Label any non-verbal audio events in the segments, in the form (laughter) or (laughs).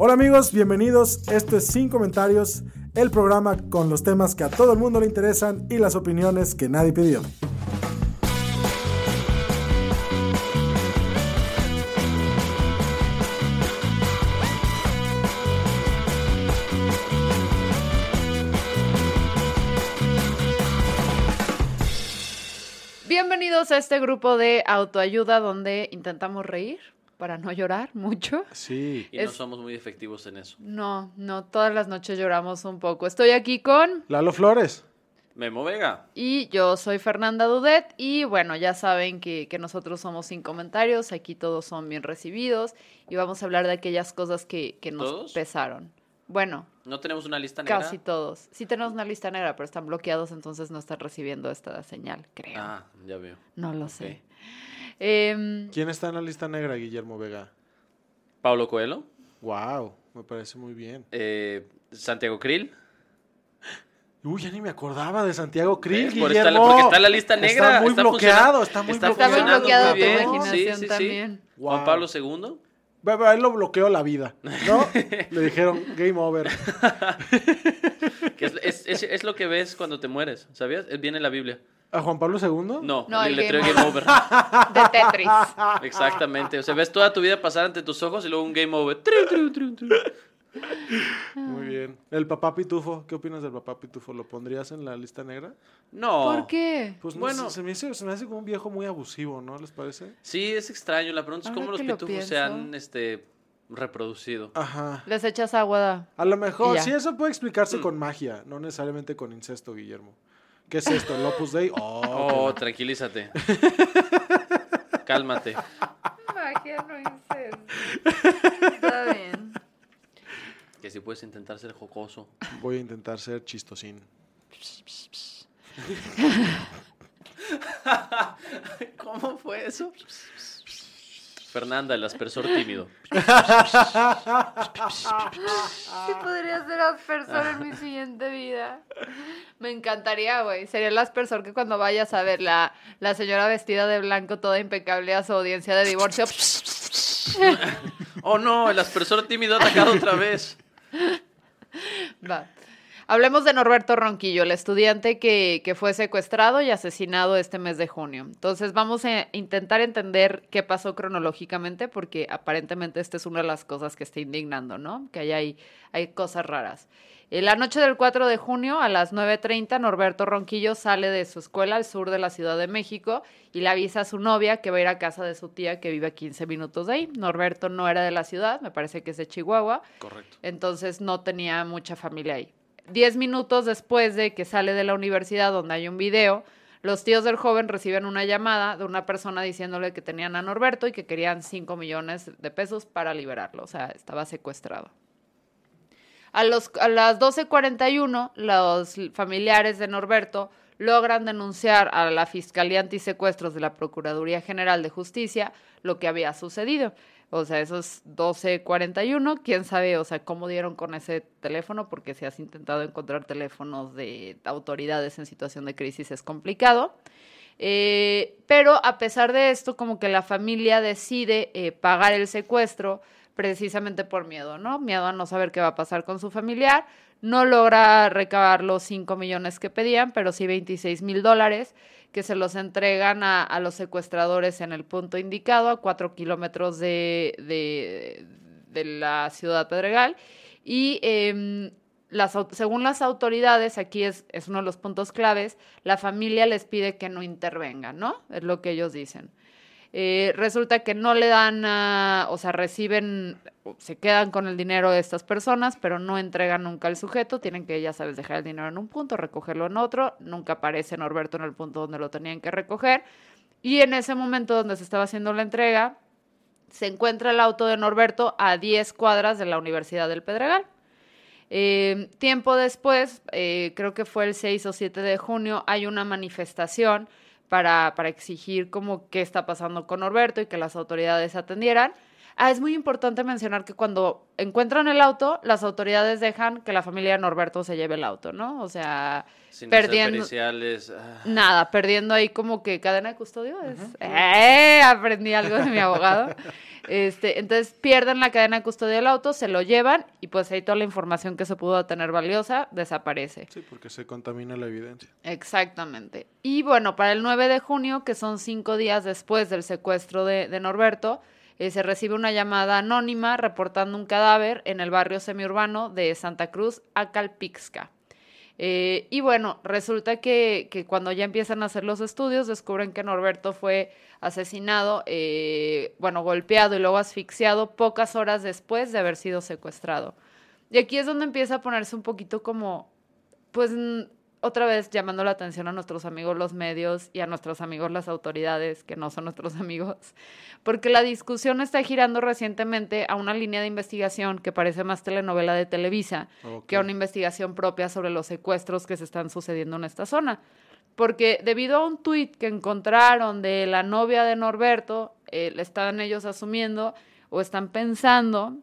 Hola amigos, bienvenidos. Esto es Sin Comentarios, el programa con los temas que a todo el mundo le interesan y las opiniones que nadie pidió. Bienvenidos a este grupo de autoayuda donde intentamos reír para no llorar mucho. Sí. Y no somos muy efectivos en eso. No, no, todas las noches lloramos un poco. Estoy aquí con Lalo Flores. Memo Vega. y yo soy Fernanda Dudet y bueno, ya saben que, que nosotros somos sin comentarios, aquí todos son bien recibidos y vamos a hablar de aquellas cosas que, que nos ¿Todos? pesaron. Bueno, ¿No tenemos una lista negra? casi todos. Sí tenemos una lista negra, pero están bloqueados, entonces no están recibiendo esta señal, creo. Ah, ya veo. no lo sé. Em, ¿Quién está en la lista negra, Guillermo Vega? Pablo Coelho. Wow, me parece muy bien. eh, Santiago Krill. (laughs) Uy, ya ni me acordaba de Santiago Krill, ¿Ves? Por estar- Guillermo. porque está en la lista negra. Está muy está bloqueado, está muy está Está muy bloqueado. funcionando bloqueado muy tu bien. imaginación Sí, sí, sí. Wow. Juan Pablo II. A él lo bloqueó la vida, ¿no? (laughs) Le dijeron, game over. (laughs) Que es, es- es- es lo que ves cuando te mueres, ¿sabías? Es- Viene en la Biblia. ¿A Juan Pablo II? No, No, el el letrero game Game Over. (laughs) De Tetris. Exactamente. O sea, ves toda tu vida pasar ante tus ojos y luego un Game Over. Tru, tru, tru, tru. Muy bien. El papá pitufo, ¿qué opinas del papá pitufo? ¿Lo pondrías en la lista negra? No. ¿Por qué? Pues no Bueno. sé, se me, hace, se me hace como un viejo muy abusivo, ¿no? ¿Les parece? Sí, es extraño. La pregunta es cómo los que lo pitufos se han este, reproducido. Ajá. Les echas agua. da. A lo mejor, sí, eso puede Mm. explicarse con magia, no necesariamente con incesto, Guillermo. ¿Qué es esto? ¿El Opus Dei? Oh, Oh, qué- tranquilízate. (laughs) Cálmate. Magia no Está bien. Que si puedes intentar ser jocoso. Voy a intentar ser chistosín. (laughs) (laughs) ¿Cómo fue eso? Fernanda, el aspersor tímido. Sí podría ser aspersor en mi siguiente vida. Me encantaría, güey. Sería el aspersor que cuando vayas a ver la, la señora vestida de blanco, toda impecable a su audiencia de divorcio. Oh no, el aspersor tímido ha atacado otra vez. Va. Hablemos de Norberto Ronquillo, el estudiante que, que fue secuestrado y asesinado este mes de junio. Entonces vamos a intentar entender qué pasó cronológicamente, porque aparentemente esta es una de las cosas que está indignando, ¿no? Que ahí hay, hay cosas raras. En la noche del 4 de junio, a las 9.30, Norberto Ronquillo sale de su escuela al sur de la Ciudad de México y le avisa a su novia que va a ir a casa de su tía que vive a 15 minutos de ahí. Norberto no era de la ciudad, me parece que es de Chihuahua. Correcto. Entonces no tenía mucha familia ahí. Diez minutos después de que sale de la universidad donde hay un video, los tíos del joven reciben una llamada de una persona diciéndole que tenían a Norberto y que querían 5 millones de pesos para liberarlo. O sea, estaba secuestrado. A, los, a las 12.41, los familiares de Norberto logran denunciar a la Fiscalía Antisecuestros de la Procuraduría General de Justicia lo que había sucedido. O sea, esos 12.41, quién sabe, o sea, cómo dieron con ese teléfono, porque si has intentado encontrar teléfonos de autoridades en situación de crisis es complicado. Eh, pero a pesar de esto, como que la familia decide eh, pagar el secuestro precisamente por miedo, ¿no? Miedo a no saber qué va a pasar con su familiar. No logra recabar los 5 millones que pedían, pero sí 26 mil dólares que se los entregan a, a los secuestradores en el punto indicado, a cuatro kilómetros de, de, la ciudad Pedregal. Y em, las, según las autoridades, aquí es, es uno de los puntos claves, la familia les pide que no intervengan, ¿no? Es lo que ellos dicen. Eh, resulta que no le dan, ah, o sea, reciben, se quedan con el dinero de estas personas, pero no entregan nunca al sujeto. Tienen que, ya sabes, dejar el dinero en un punto, recogerlo en otro. Nunca aparece Norberto en el punto donde lo tenían que recoger. Y en ese momento donde se estaba haciendo la entrega, se encuentra el auto de Norberto a 10 cuadras de la Universidad del Pedregal. Eh, tiempo después, eh, creo que fue el 6 o 7 de junio, hay una manifestación para, para exigir como qué está pasando con Norberto y que las autoridades atendieran. Ah, es muy importante mencionar que cuando encuentran el auto, las autoridades dejan que la familia de Norberto se lleve el auto, ¿no? O sea, Sin perdiendo... periciales, ah. Nada, perdiendo ahí como que cadena de custodio es. ¡Eh! Aprendí algo de mi abogado. (laughs) Este, entonces pierden la cadena de custodia del auto, se lo llevan y pues ahí toda la información que se pudo tener valiosa desaparece. Sí, porque se contamina la evidencia. Exactamente. Y bueno, para el 9 de junio, que son cinco días después del secuestro de, de Norberto, eh, se recibe una llamada anónima reportando un cadáver en el barrio semiurbano de Santa Cruz, Acalpixca. Eh, y bueno, resulta que, cuando ya empiezan a hacer los estudios, descubren que Norberto fue asesinado, eh, bueno, golpeado y luego asfixiado pocas horas después de haber sido secuestrado. Y aquí es donde empieza a ponerse un poquito como, pues otra vez llamando la atención a nuestros amigos los medios y a nuestros amigos las autoridades, que no son nuestros (laughs) amigos, porque la discusión está girando recientemente a una línea de investigación que parece más telenovela de Televisa okay. que a una investigación propia sobre los secuestros que se están sucediendo en esta zona. Porque debido a un tuit que encontraron de la novia de Norberto, eh, le están ellos asumiendo o están pensando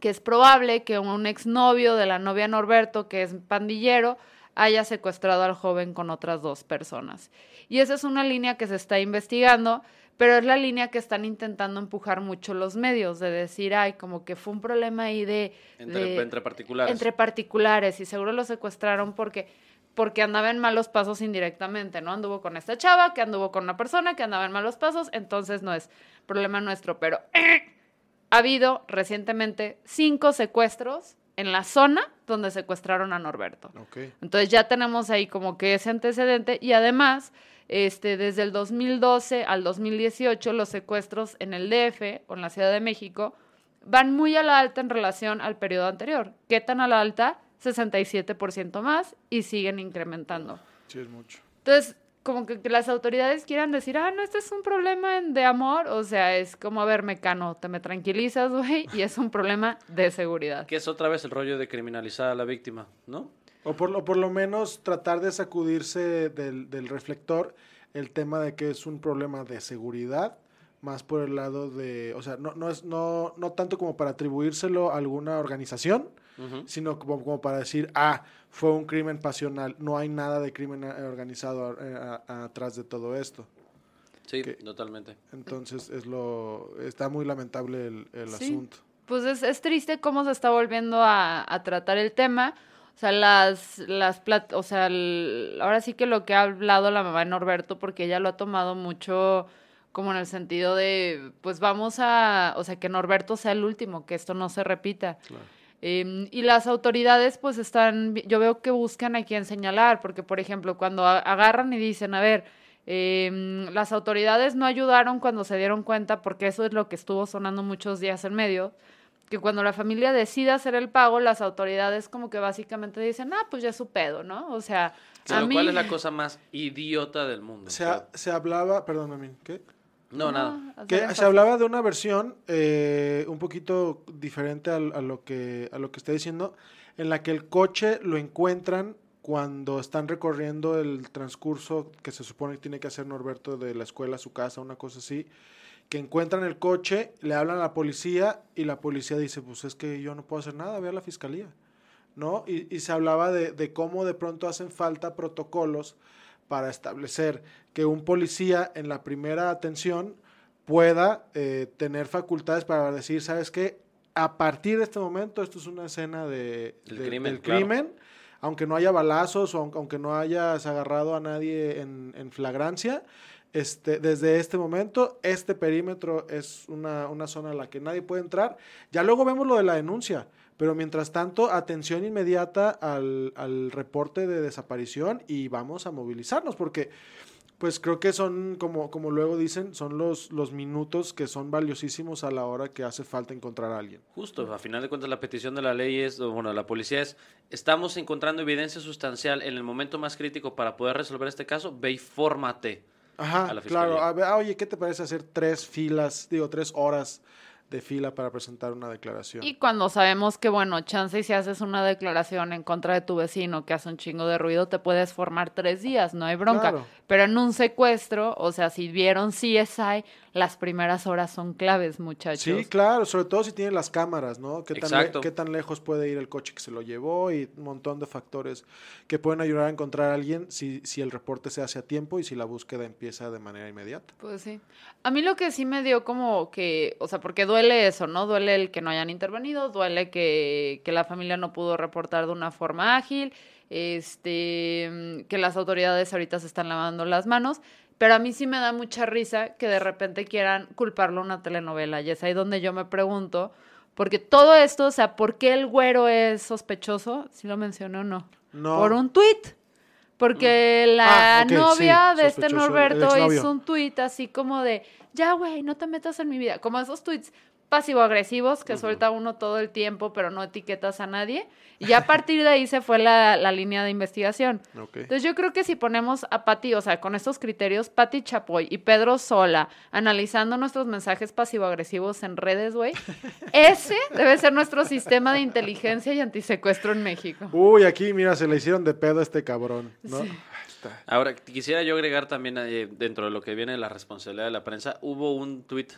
que es probable que un exnovio de la novia Norberto, que es pandillero, haya secuestrado al joven con otras dos personas. Y esa es una línea que se está investigando, pero es la línea que están intentando empujar mucho los medios, de decir, ay, como que fue un problema ahí de... Entre, de, entre particulares. Entre particulares, y seguro lo secuestraron porque porque andaba en malos pasos indirectamente, ¿no? Anduvo con esta chava, que anduvo con una persona que andaba en malos pasos, entonces no es problema nuestro, pero eh, (clears throat) ha habido recientemente cinco secuestros en la zona donde secuestraron a Norberto. Okay. Entonces ya tenemos ahí como que ese antecedente y además, este, desde el 2012 al 2018, los secuestros en el DF o en la Ciudad de México van muy a la alta en relación al periodo anterior. ¿Qué tan a la alta? 67% más y siguen incrementando. Sí, es mucho. Entonces, como que, que, las autoridades quieran decir, ah, no, este es un problema de amor, o sea, es como, a ver, mecano, te me tranquilizas, (laughs) güey, y es un problema de seguridad. Que es otra vez el rollo de criminalizar a la víctima, ¿no? O por, o por lo menos tratar de sacudirse del, del reflector el tema de que es un problema de seguridad, más por el lado de, o sea, no, no, es, no, no tanto como para atribuírselo a alguna organización, uh -huh. sino como, como para decir, ah, fue un crimen pasional, no hay nada de crimen organizado a, a, atrás de todo esto. Sí, que, totalmente. Entonces es lo está muy lamentable el, el sí. asunto. Pues es, es, triste cómo se está volviendo a, a tratar el tema. O sea, las, las plat o sea, el, ahora sí que lo que ha hablado la mamá de Norberto, porque ella lo ha tomado mucho como en el sentido de, pues vamos a, o sea, que Norberto sea el último, que esto no se repita. Claro. Eh, y las autoridades pues están, yo veo que buscan a quién señalar, porque por ejemplo cuando agarran y dicen, a ver, eh, las autoridades no ayudaron cuando se dieron cuenta, porque eso es lo que estuvo sonando muchos días en medio, que cuando la familia decide hacer el pago, las autoridades como que básicamente dicen, ah, pues ya es su pedo, ¿no? O sea, a lo mí... cual es la cosa más idiota del mundo. Se, ha, se hablaba, perdóname, ¿qué? No, nada. Que se hablaba de una versión eh, un poquito diferente a, a, lo que, a lo que está diciendo, en la que el coche lo encuentran cuando están recorriendo el transcurso que se supone que tiene que hacer Norberto de la escuela a su casa, una cosa así, que encuentran el coche, le hablan a la policía y la policía dice, pues es que yo no puedo hacer nada, ve a la fiscalía, ¿no? Y, y se hablaba de, de cómo de pronto hacen falta protocolos para establecer que un policía en la primera atención pueda eh, tener facultades para decir, ¿sabes qué? A partir de este momento, esto es una escena de, El de, crimen, del crimen, aunque no haya balazos o aunque no hayas agarrado a nadie en, en flagrancia, este, desde este momento, este perímetro es una, una zona a la que nadie puede entrar. Ya luego vemos lo de la denuncia, pero mientras tanto, atención inmediata al, al, reporte de desaparición y vamos a movilizarnos, porque pues creo que son, como, como luego dicen, son los, los minutos que son valiosísimos a la hora que hace falta encontrar a alguien. Justo, a final de cuentas la petición de la ley es, bueno, la policía es, estamos encontrando evidencia sustancial en el momento más crítico para poder resolver este caso, ve y fórmate. Ajá, a la claro. A ver, ah, oye, ¿qué te parece hacer tres filas, digo, tres horas de fila para presentar una declaración? Y cuando sabemos que, bueno, chance y si haces una declaración en contra de tu vecino que hace un chingo de ruido, te puedes formar tres días, no hay bronca. Claro. Pero en un secuestro, o sea, si vieron CSI, las primeras horas son claves, muchachos. Sí, claro, sobre todo si tiene las cámaras, ¿no? ¿Qué tan, le- qué tan lejos puede ir el coche que se lo llevó y un montón de factores que pueden ayudar a encontrar a alguien si, si el reporte se hace a tiempo y si la búsqueda empieza de manera inmediata. Pues sí. A mí lo que sí me dio como que, o sea, porque duele eso, ¿no? Duele el que no hayan intervenido, duele que, que la familia no pudo reportar de una forma ágil, este, mm, que las autoridades ahorita se están lavando las manos, pero a mí sí me da mucha risa que de repente quieran culparlo a una telenovela, y es ahí donde yo me pregunto, porque todo esto, o sea, ¿por qué el güero es sospechoso? Si lo mencioné o no. No. Por un tuit. Porque la Ah, novia sí, de este Norberto hizo un tuit así como de, ya, güey, no te metas en mi vida. Como esos tuits pasivo-agresivos que suelta uno todo el tiempo, pero no etiquetas a nadie. Y ya a partir de ahí se fue la, la línea de investigación. Entonces yo creo que si ponemos a Pati, o sea, con estos criterios, Pati Chapoy y Pedro Sola analizando nuestros mensajes pasivo-agresivos en redes, güey, (laughs) ese debe ser nuestro sistema de inteligencia y antisecuestro en México. Uy, aquí, mira, se le hicieron de pedo a este cabrón, ¿no? Sí. Ah, está. Ahora, quisiera yo agregar también eh, dentro de lo que viene de la responsabilidad de la prensa, hubo un tuit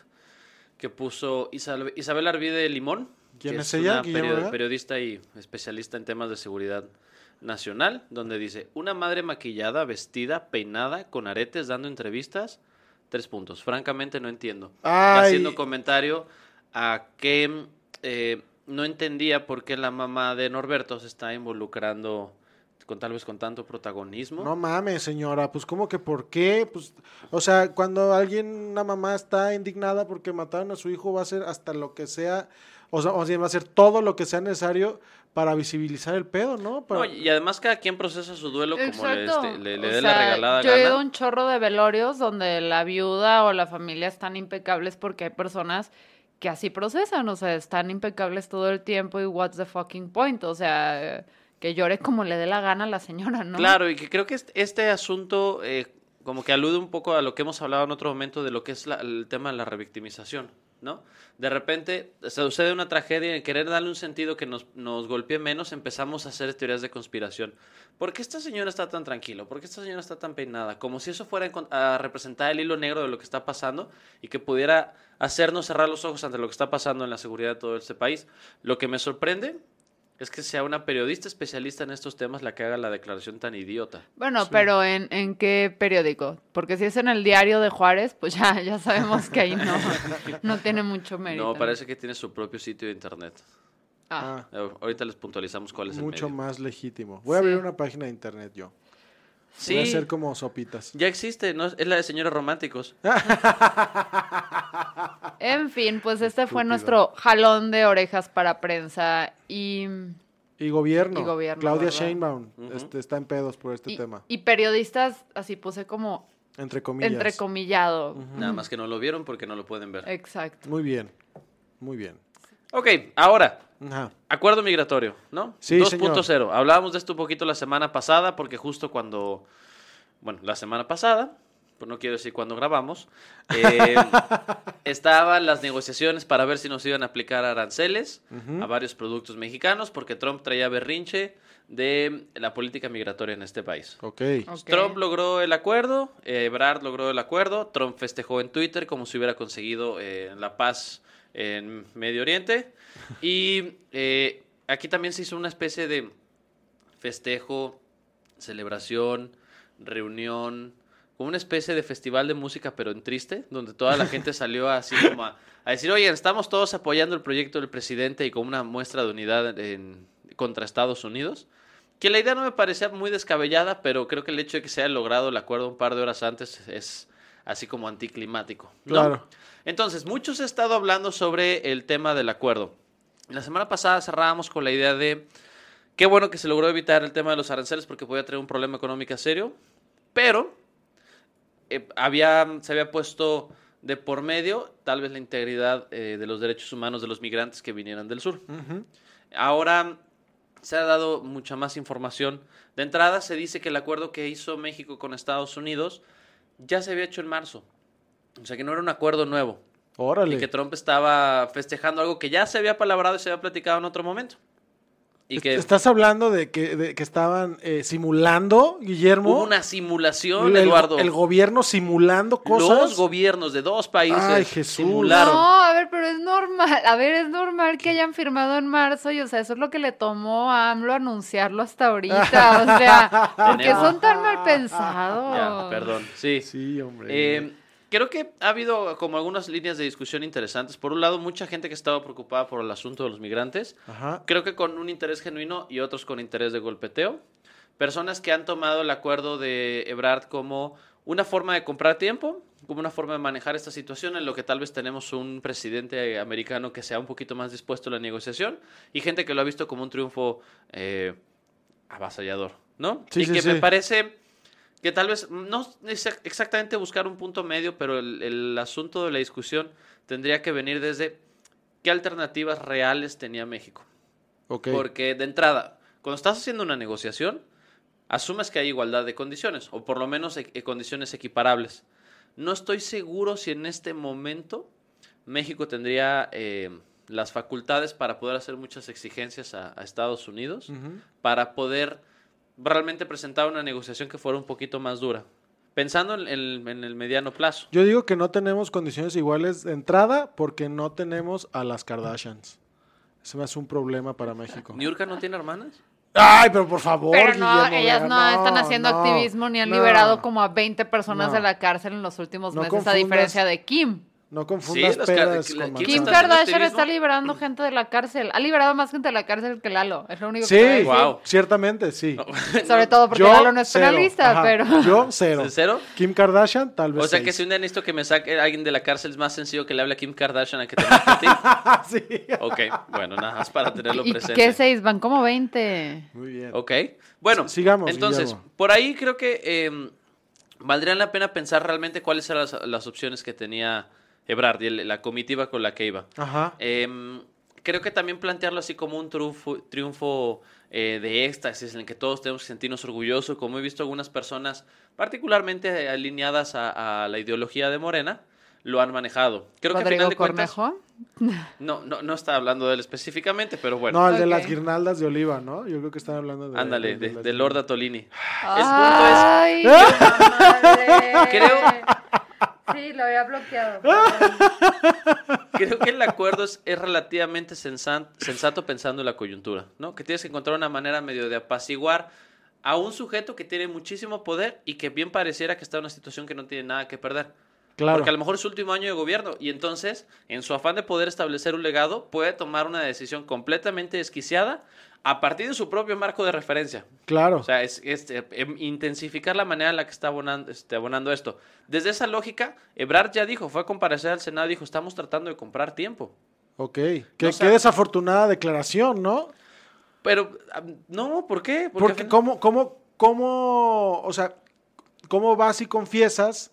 que puso Isabel, Isabel Arvide Limón, ¿Quién que es ella? una periodista y especialista en temas de seguridad nacional, donde dice, una madre maquillada, vestida, peinada, con aretes, dando entrevistas, tres puntos. Francamente no entiendo. Ay. Haciendo comentario a que eh, no entendía por qué la mamá de Norberto se está involucrando con tal vez con tanto protagonismo. No mames, señora, pues ¿cómo que por qué? Pues, o sea, cuando alguien, una mamá está indignada porque mataron a su hijo, va a hacer hasta lo que sea, o sea, o sea, va a hacer todo lo que sea necesario para visibilizar el pedo, ¿no? Para- No, y además cada quien procesa su duelo como le, este, le, le O dé la regalada Yo he ido a un chorro de velorios donde la viuda o la familia están impecables porque hay personas que así procesan, o sea, están impecables todo el tiempo y what's the fucking point, o sea, que llore como le dé la gana a la señora, ¿no? Claro, y que creo que este, asunto eh, como que alude un poco a lo que hemos hablado en otro momento de lo que es el tema de la revictimización, ¿no? De repente se sucede una tragedia y en querer darle un sentido que nos, nos golpee menos empezamos a hacer teorías de conspiración. ¿Por qué esta señora está tan tranquilo? ¿Por qué esta señora está tan peinada? Como si eso fuera a representar el hilo negro de lo que está pasando y que pudiera hacernos cerrar los ojos ante lo que está pasando en la seguridad de todo este país. Lo que me sorprende es que sea una periodista especialista en estos temas la que haga la declaración tan idiota. Bueno, pero ¿en, ¿en qué periódico? Porque si es en el diario de Juárez, pues ya, ya sabemos que ahí no, no tiene mucho mérito. No, parece que tiene su propio sitio de internet. Ah, Ah, Eh, Ahorita les puntualizamos cuál es el mucho más legítimo. Voy a abrir una página de internet yo. Sí, hacer como sopitas. ya existe, ¿no? Es la de señores románticos. (laughs) En fin, pues este fue nuestro jalón de orejas para prensa y... Y gobierno. Y gobierno, Claudia ¿verdad? Sheinbaum este, está en pedos por este Y, tema. y periodistas, así puse como Entre comillas. entrecomillado. Nada más que no lo vieron porque no lo pueden ver. Exacto. Muy bien. Muy bien. Ok, ahora, Ajá. acuerdo migratorio, ¿no? Sí, 2.0. Hablábamos de esto un poquito la semana pasada porque justo cuando, bueno, la semana pasada, pues no quiero decir cuando grabamos, eh, (laughs) estaban las negociaciones para ver si nos iban a aplicar aranceles a varios productos mexicanos porque Trump traía berrinche de la política migratoria en este país. Ok. Ok. Trump logró el acuerdo, eh, Ebrard logró el acuerdo, Trump festejó en Twitter como si hubiera conseguido eh, la paz en Medio Oriente y eh, aquí también se hizo una especie de festejo, celebración, reunión, como una especie de festival de música pero en triste, donde toda la gente (laughs) salió así como a, a decir, oye, estamos todos apoyando el proyecto del presidente y como una muestra de unidad en- contra Estados Unidos. Que la idea no me parecía muy descabellada, pero creo que el hecho de que se haya logrado el acuerdo un par de horas antes es así como anticlimático. ¿no? Claro. Entonces, muchos han estado hablando sobre el tema del acuerdo. La semana pasada cerrábamos con la idea de qué bueno que se logró evitar el tema de los aranceles porque podía traer un problema económico serio, pero eh, había, se había puesto de por medio tal vez la integridad eh, de los derechos humanos de los migrantes que vinieran del sur. Ahora se ha dado mucha más información. De entrada se dice que el acuerdo que hizo México con Estados Unidos ya se había hecho en marzo. O sea que no era un acuerdo nuevo. Órale. Y que Trump estaba festejando algo que ya se había palabrado y se había platicado en otro momento. Y que Estás hablando de que, de que estaban eh, simulando, Guillermo. hubo una simulación, el, Eduardo. el gobierno simulando cosas. Los gobiernos de dos países Ay, Jesús. simularon. No, a ver, pero es normal. A ver, es normal que hayan firmado en marzo y, o sea, eso es lo que le tomó a AMLO anunciarlo hasta ahorita. O sea, (laughs) ¿por qué Tenemos- son tan mal pensados? Ya, perdón. Sí. Sí, hombre. Eh, creo que ha habido como algunas líneas de discusión interesantes. Por un lado, mucha gente que estaba preocupada por el asunto de los migrantes. Ajá. Creo que con un interés genuino y otros con interés de golpeteo. Personas que han tomado el acuerdo de Ebrard como una forma de comprar tiempo, como una forma de manejar esta situación en lo que tal vez tenemos un presidente americano que sea un poquito más dispuesto a la negociación y gente que lo ha visto como un triunfo eh, avasallador, ¿no? Sí, y sí, que sí. me parece que tal vez no es exactamente buscar un punto medio, pero el, el asunto de la discusión tendría que venir desde qué alternativas reales tenía México. Porque de entrada, cuando estás haciendo una negociación, asumes que hay igualdad de condiciones, o por lo menos e- condiciones equiparables. No estoy seguro si en este momento México tendría eh, las facultades para poder hacer muchas exigencias a, a Estados Unidos, para poder realmente presentar una negociación que fuera un poquito más dura, pensando en el, en el mediano plazo. Yo digo que no tenemos condiciones iguales de entrada porque no tenemos a las Kardashians. Eso me hace un problema para México. ¿Niurka no tiene hermanas? Ay, pero por favor. Pero no, Guillermo ellas no, están haciendo no, activismo ni han no. liberado como a 20 personas No. de la cárcel en los últimos No meses, a diferencia de Kim. No confundas Sí, peras con Kim Kardashian está liberando gente de la cárcel. Ha liberado más gente de la cárcel que Lalo. Es lo único Sí, que decir. Guau. ciertamente, sí. (laughs) (laughs) Sobre todo porque Yo, Lalo no es cero. penalista, Ajá. pero... (laughs) Yo, cero. ¿En cero? Kim Kardashian, tal vez O sea que si un día necesito que me saque alguien de la cárcel es más sencillo que le hable a Kim Kardashian a que te a ti. Sí. Ok, bueno, nada más para tenerlo ¿Y presente. qué seis? Van como 20. Muy bien. Ok, bueno, S- sigamos, entonces, Guillermo. por ahí creo que eh, valdría la pena pensar realmente cuáles eran las, las opciones que tenía Ebrard y el- la comitiva con la que iba. Ajá. Em, creo que también plantearlo así como un triunfo, triunfo eh, de éxtasis en el que todos tenemos que sentirnos orgullosos, como he visto algunas personas particularmente alineadas a, a la ideología de Morena, lo han manejado. Creo que al Rodrigo final de cuentas... Cornejo. No, no, no está hablando de él específicamente, pero bueno. No, el de Ok. las guirnaldas de oliva, ¿no? Yo creo que están hablando de. Ándale, de, las de Lord Atolini. El Ay, punto qué amable. Creo- Sí, lo había bloqueado. (laughs) Creo que el acuerdo es, es relativamente sensato pensando en la coyuntura, ¿no? Que tienes que encontrar una manera medio de apaciguar a un sujeto que tiene muchísimo poder y que bien pareciera que está en una situación que no tiene nada que perder. Claro. Porque a lo mejor es su último año de gobierno y entonces, en su afán de poder establecer un legado, puede tomar una decisión completamente desquiciada a partir de su propio marco de referencia. Claro. O sea, es, es, eh, em, intensificar la manera en la que está abonando, este, abonando esto. Desde esa lógica, Ebrard ya dijo, fue a comparecer al Senado y dijo, estamos tratando de comprar tiempo. ok. Qué, no qué sabe- desafortunada declaración, ¿no? Pero, no, ¿por qué? Porque, fin- ¿cómo, cómo, cómo, o sea, cómo vas y confiesas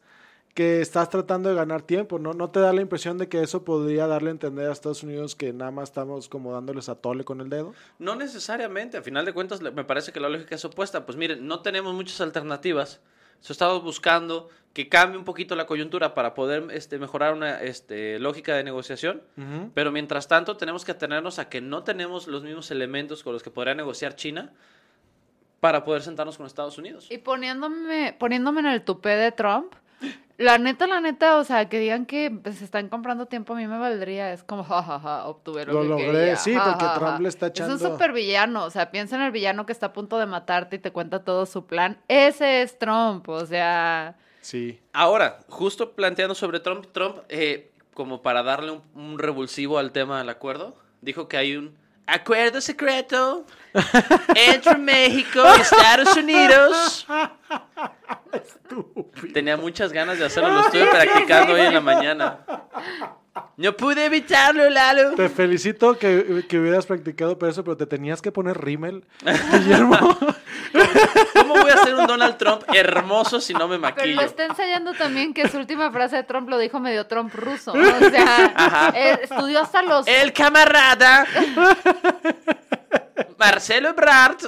que estás tratando de ganar tiempo, ¿no? ¿No te da la impresión de que eso podría darle a entender a Estados Unidos que nada más estamos como dándoles a tole con el dedo? No necesariamente, a final de cuentas me parece que la lógica es opuesta. Pues miren, no tenemos muchas alternativas. So, estamos buscando que cambie un poquito la coyuntura para poder este, mejorar una este, lógica de negociación. Pero mientras tanto tenemos que atenernos a que no tenemos los mismos elementos con los que podría negociar China para poder sentarnos con Estados Unidos. Y poniéndome, poniéndome en el tupé de Trump, la neta, la neta, o sea, que digan que pues, se están comprando tiempo, a mí me valdría. Es como, jajaja, obtuve lo, Lo que logré, quería, sí, ja, porque ja, Trump ja". le está Es echando- un super villano, o sea, piensa en el villano que está a punto de matarte y te cuenta todo su plan. Ese es Trump, o sea... Sí. Ahora, justo planteando sobre Trump, Trump, eh, como para darle un, un revulsivo al tema del acuerdo, dijo que hay un acuerdo secreto entre México y Estados Unidos. Tenía muchas ganas de hacerlo, lo estuve (laughs) practicando hoy en la mañana. No pude evitarlo, Lalo. Te felicito que, que hubieras practicado para eso, pero te tenías que poner rímel, Guillermo. (laughs) ¿Cómo voy a hacer un Donald Trump hermoso si no me Pero maquillo? lo está ensayando también que su última frase de Trump lo dijo medio Trump ruso. O sea, eh, estudió hasta los... El camarada Marcelo Ebrard.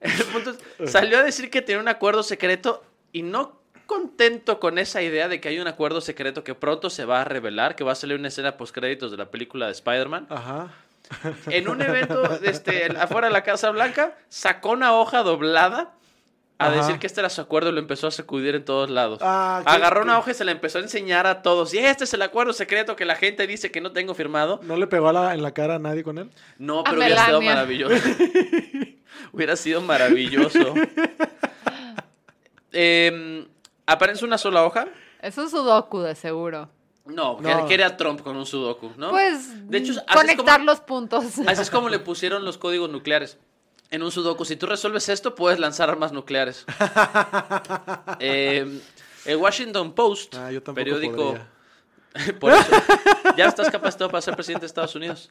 El punto es, salió a decir que tenía un acuerdo secreto Y no contento con esa idea de que hay un acuerdo secreto que pronto se va a revelar, que va a salir una escena post créditos de la película de Spider-Man. Ajá. En un evento este, afuera de la Casa Blanca, sacó una hoja doblada a Ajá. decir que este era su acuerdo y lo empezó a sacudir en todos lados. Ah, Agarró qué- una hoja y se la empezó a enseñar a todos. Y este es el acuerdo secreto que la gente dice que no tengo firmado. ¿No le pegó a la- en la cara a nadie con él? No, A pero hubiera sido maravilloso. (laughs) hubiera sido maravilloso. (laughs) Eh, aparece una sola hoja. Es un sudoku de seguro. No, No. que era Trump con un sudoku, ¿no? Pues de hecho, conectar como- los puntos. (laughs) Así es como le pusieron los códigos nucleares. En un sudoku, si tú resuelves esto, puedes lanzar armas nucleares. (laughs) Eh, el Washington Post, Ah, yo periódico... (laughs) Por eso, ya estás capacitado para ser presidente de Estados Unidos.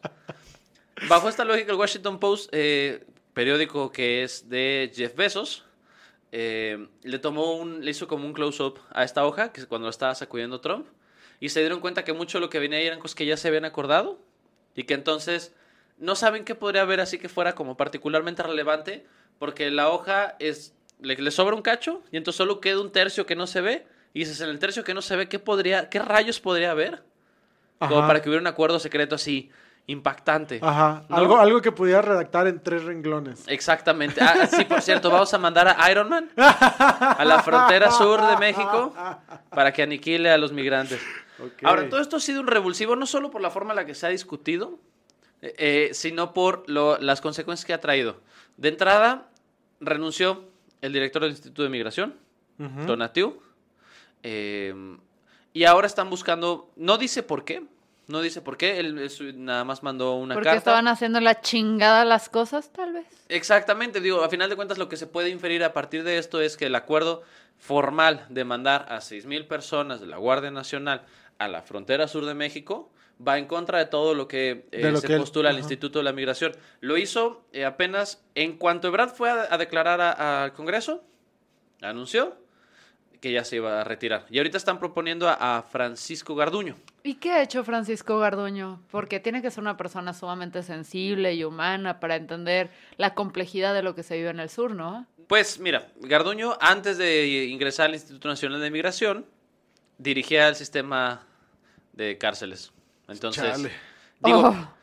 Bajo esta lógica, el Washington Post, eh, periódico que es de Jeff Bezos, eh, le tomó un, le hizo como un close-up a esta hoja, que es cuando lo estaba sacudiendo Trump, y se dieron cuenta que mucho de lo que venía ahí eran cosas que ya se habían acordado, y que entonces no saben qué podría haber así que fuera como particularmente relevante, porque la hoja es, le, le sobra un cacho, y entonces solo queda un tercio que no se ve, y dices, en el tercio que no se ve, ¿qué podría, qué rayos podría haber? Como para que hubiera un acuerdo secreto así, impactante. Ajá. ¿No? Algo, algo que pudiera redactar en tres renglones. Exactamente. Ah, sí, por cierto, vamos a mandar a Iron Man a la frontera sur de México para que aniquile a los migrantes. Ahora, todo esto ha sido un revulsivo no solo por la forma en la que se ha discutido, eh, eh, sino por lo- las consecuencias que ha traído. De entrada, renunció el director del Instituto de Migración, Ujú. Donatiu, eh, y ahora están buscando, no dice por qué, no dice por qué, él, él nada más mandó una Porque carta. estaban haciendo la chingada las cosas, tal vez. Exactamente, digo, a final de cuentas lo que se puede inferir a partir de esto es que el acuerdo formal de mandar a 6.000 personas de la Guardia Nacional a la frontera sur de México va en contra de todo lo que eh, lo se que él- postula ajá. Instituto de la Migración. Lo hizo eh, apenas en cuanto Ebrard fue a, a declarar al Congreso, anunció que ya se iba a retirar. Y ahorita están proponiendo a, a Francisco Garduño. ¿Y qué ha hecho Francisco Garduño? Porque tiene que ser una persona sumamente sensible y humana para entender la complejidad de lo que se vive en el sur, ¿no? Pues mira, Garduño, antes de ingresar al Instituto Nacional de Migración, dirigía el sistema de cárceles. Entonces, Chale. digo, Oh.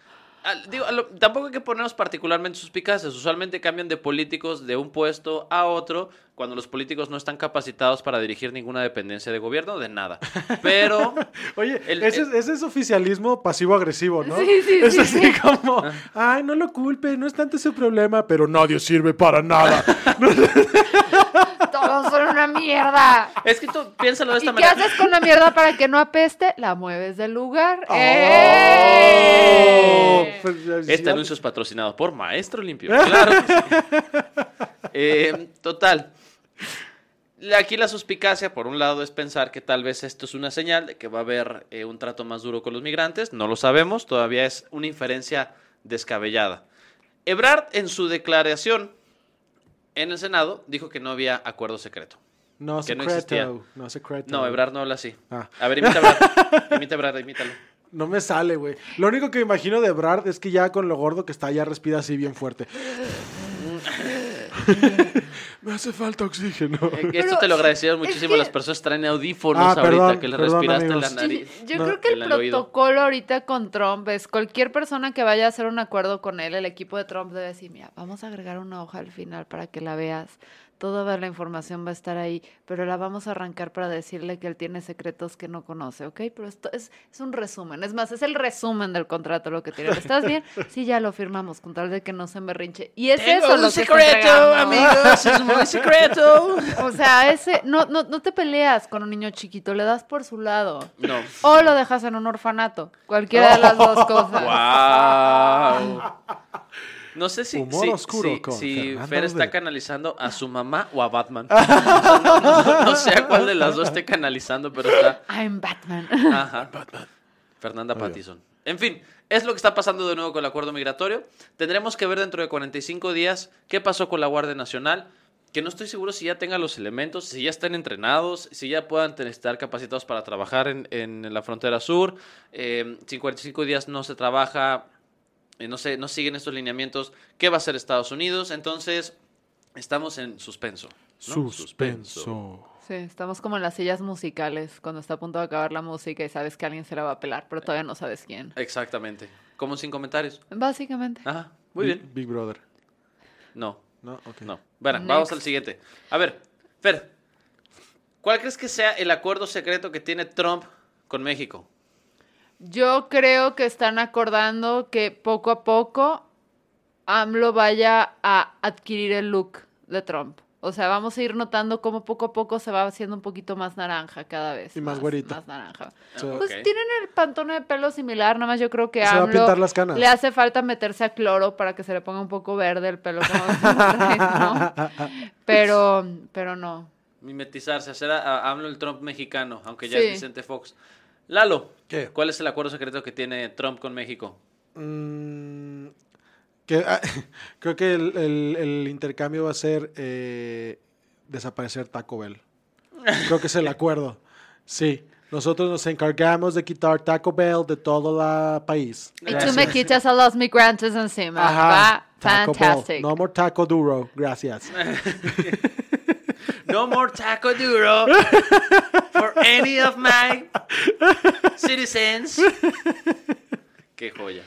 Digo, a lo- tampoco hay que ponernos particularmente suspicaces. Usualmente cambian de políticos de un puesto a otro cuando los políticos no están capacitados para dirigir ninguna dependencia de gobierno, de nada. (laughs) Pero, Oye, El- ese, el- ese es oficialismo pasivo-agresivo, ¿no? Sí, sí, es sí, así sí. como, ay, no lo culpe, no es tanto su problema, pero nadie sirve para nada. (laughs) Todos son una mierda. es que tú piénsalo de ¿Y esta qué manera. haces con la mierda para que no apeste? La mueves del lugar. Oh, ¡Eh! Este anuncio es patrocinado por Maestro Limpio. Claro. que sí. (laughs) Eh, total. Aquí la suspicacia, por un lado, es pensar que tal vez esto es una señal de que va a haber eh, un trato más duro con los migrantes. No lo sabemos, todavía es una inferencia descabellada. Ebrard, en su declaración en el Senado, dijo que no había acuerdo secreto. No, que no secreto, existía. no secreto. No, Ebrard no habla así. Ah. A ver, imita a Ebrard. (laughs) Imita a Ebrard, imítalo. No me sale, güey. Lo único que me imagino de Brad es que ya con lo gordo que está, ya respira así bien fuerte. (laughs) me hace falta oxígeno. Eh, Esto Pero te lo agradecieron es muchísimo que- las personas que traen audífonos Ah, ahorita, perdón, que le perdón, respiraste en la. Yo, nariz. yo No, creo que el el oído. protocolo ahorita con Trump es cualquier persona que vaya a hacer un acuerdo con él, el equipo de Trump debe decir, mira, vamos a agregar una hoja al final para que la veas. Toda la información va a estar ahí, pero la vamos a arrancar para decirle que él tiene secretos que no conoce, ¿ok? Pero esto es, es un resumen. Es más, es el resumen del contrato lo que tiene. ¿Estás bien? (laughs) Sí, ya lo firmamos, con tal de que no se me rinche. Y es eso lo que está entregando. es muy secreto. (laughs) O sea, ese, no, no, no te peleas con un niño chiquito, le das por su lado. No. O lo dejas en un orfanato. Cualquiera de las dos (laughs) cosas. Wow. No sé si, Humor si- oscuro si- con si Fernando Fer está canalizando a su mamá o a Batman. No, (laughs) no- no sé a cuál de las dos esté canalizando, pero está. I'm Batman. Ajá. (laughs) Fernanda Pattison. En fin, es lo que está pasando de nuevo con el acuerdo migratorio. Tendremos que ver dentro de 45 días qué pasó con la Guardia Nacional. Que no estoy seguro si ya tengan los elementos, si ya están entrenados, si ya puedan estar capacitados para trabajar en, en la frontera sur. Eh, si en 45 días no se trabaja, no, se, no siguen estos lineamientos, ¿qué va a hacer Estados Unidos? Entonces, estamos en suspenso. ¿no? Suspenso. Sí, estamos como en las sillas musicales, cuando está a punto de acabar la música y sabes que alguien se la va a pelar, pero todavía no sabes quién. Exactamente. Como sin comentarios. Básicamente. Ajá, muy Big- bien. Big Brother. No, ¿No? Ok. no. Bueno, Next. vamos al siguiente. A ver, Fer, ¿cuál crees que sea el acuerdo secreto que tiene Trump con México? Yo creo que están acordando que poco a poco AMLO vaya a adquirir el look de Trump. O sea, vamos a ir notando cómo poco a poco se va haciendo un poquito más naranja cada vez. Y más güerito. Más naranja. Sí. Pues tienen el pantone de pelo similar, nada más yo creo que Se va a pintar las canas. le hace falta meterse a cloro para que se le ponga un poco verde el pelo. como (laughs) ¿no? Pero, pero no. Mimetizarse, hacer a, AMLO el Trump mexicano, aunque ya es. Vicente Fox. Lalo, ¿Qué? ¿cuál es el acuerdo secreto que tiene Trump con México? Mm, que, ah, (laughs) creo que el, el- el intercambio va a ser eh, desaparecer Taco Bell. Creo que es el (laughs) acuerdo. Sí. Nosotros nos encargamos de quitar Taco Bell de todo el país. Y tú me quitas a los migrantes encima. Va Taco Bell. fantastic. No more taco duro. Gracias. (laughs) No more taco duro for any of my citizens. Qué joya.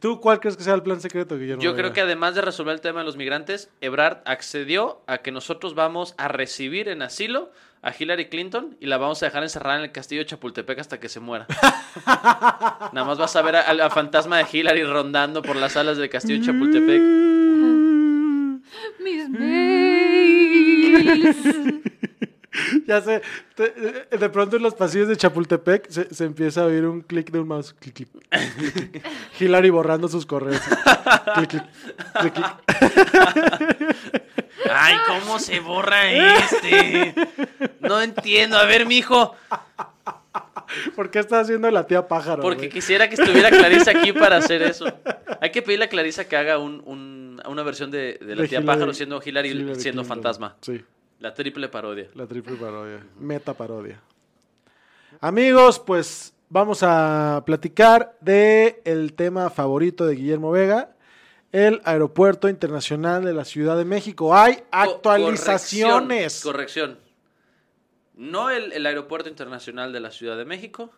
¿Tú cuál crees que sea el plan secreto, Guillermo? Yo creo que además de resolver el tema de los migrantes, Ebrard accedió a que nosotros vamos a recibir en asilo a Hillary Clinton y la vamos a dejar encerrada en el castillo de Chapultepec hasta que se muera. (laughs) Nada más vas a ver al al fantasma de Hillary rondando por las salas del castillo de Chapultepec. Mis mails. (laughs) (laughs) Ya sé, te- de pronto en los pasillos de Chapultepec se, se empieza a oír un clic de un mouse. Clic, clic. (laughs) Hillary borrando sus correos. Clic, clic, clic, clic. (laughs) Ay, ¿cómo se borra este? No entiendo. A ver, mijo. ¿Por qué está haciendo la tía pájaro? Porque quisiera que estuviera Clarisa aquí para hacer eso. Hay que pedirle a Clarisa que haga un- un- una versión de, de la De tía Hillary- pájaro siendo Hillary, Hillary siendo Clinton. fantasma. Sí, La triple parodia. la triple parodia. Meta parodia. Amigos, pues vamos a platicar de el tema favorito de Guillermo Vega. El Aeropuerto Internacional de la Ciudad de México. Hay Co- actualizaciones. Corrección. corrección. No el, el Aeropuerto Internacional de la Ciudad de México.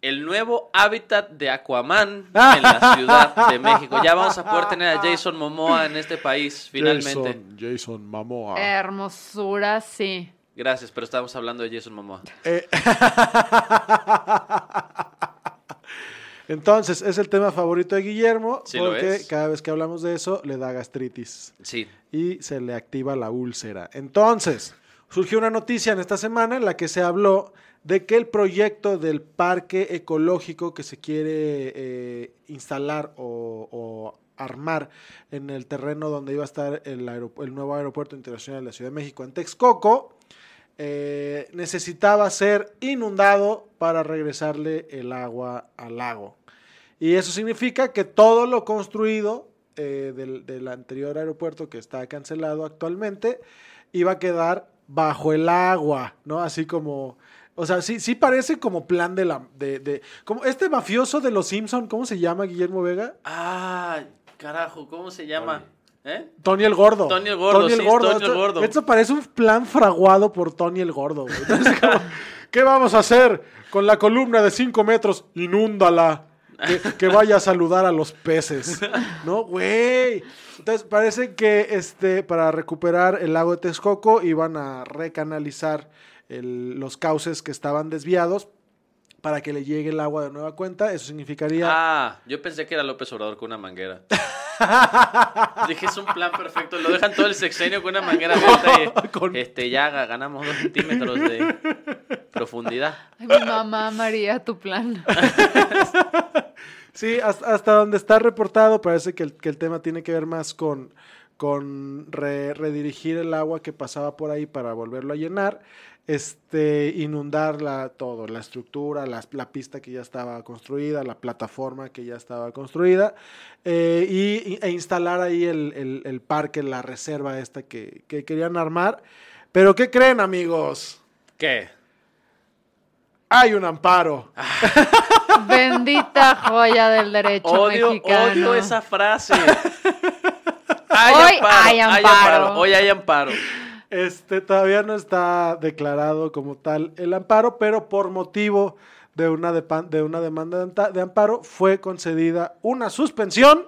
El nuevo hábitat de Aquaman en la Ciudad de México. Ya vamos a poder tener a Jason Momoa en este país, finalmente. Jason, Jason Momoa. Hermosura, sí. Gracias, pero estamos hablando de Jason Momoa. Eh, (laughs) Entonces, es el tema favorito de Guillermo Sí porque cada vez que hablamos de eso le da gastritis Sí. y se le activa la úlcera. Entonces, surgió una noticia en esta semana en la que se habló de que el proyecto del parque ecológico que se quiere eh, instalar o, armar en el terreno donde iba a estar el, nuevo aeropuerto internacional de la Ciudad de México en Texcoco, eh, necesitaba ser inundado para regresarle el agua al lago. Y eso significa que todo lo construido eh, del anterior aeropuerto que está cancelado actualmente iba a quedar bajo el agua, ¿no? Así como... O sea, sí, sí parece como plan de la... De, de- como este mafioso de los Simpson, ¿cómo se llama Guillermo Vega? Ah, carajo, ¿cómo se llama? ¿Eh? Tony el Gordo. Tony el Gordo, sí, Tony el Esto- Gordo. Esto parece un plan fraguado por Tony el Gordo. güey. Entonces, (laughs) como, ¿Qué vamos a hacer con la columna de 5 metros? Inúndala. Que, que vaya a saludar a los peces. ¿No, güey? Entonces, parece que este, para recuperar el lago de Texcoco iban a recanalizar el- los cauces que estaban desviados para que le llegue el agua de nueva cuenta. Eso significaría... Ah, yo pensé que era López Obrador con una manguera. (laughs) Dije, es un plan perfecto. Lo dejan todo el sexenio con una manguera (laughs) abierta y Con- este, ya ga- ganamos dos centímetros de profundidad. Ay, mi mamá María, tu plan. (laughs) Sí, hasta, hasta donde está reportado parece que el, que el tema tiene que ver más con, con re- redirigir el agua que pasaba por ahí para volverlo a llenar, este, inundar la, todo, la estructura, la, pista que ya estaba construida, la plataforma que ya estaba construida, eh, y, y- e instalar ahí el, el- el parque, la reserva esta que, que querían armar. Pero ¿qué creen amigos? ¿Qué? Hay un amparo. (laughs) Bendita joya del derecho Odio, mexicano. odio esa frase. (laughs) Hay Hoy amparo, hay amparo. Hoy hay amparo. Este, todavía no está declarado como tal el amparo, pero por motivo de una, de una demanda de amparo fue concedida una suspensión,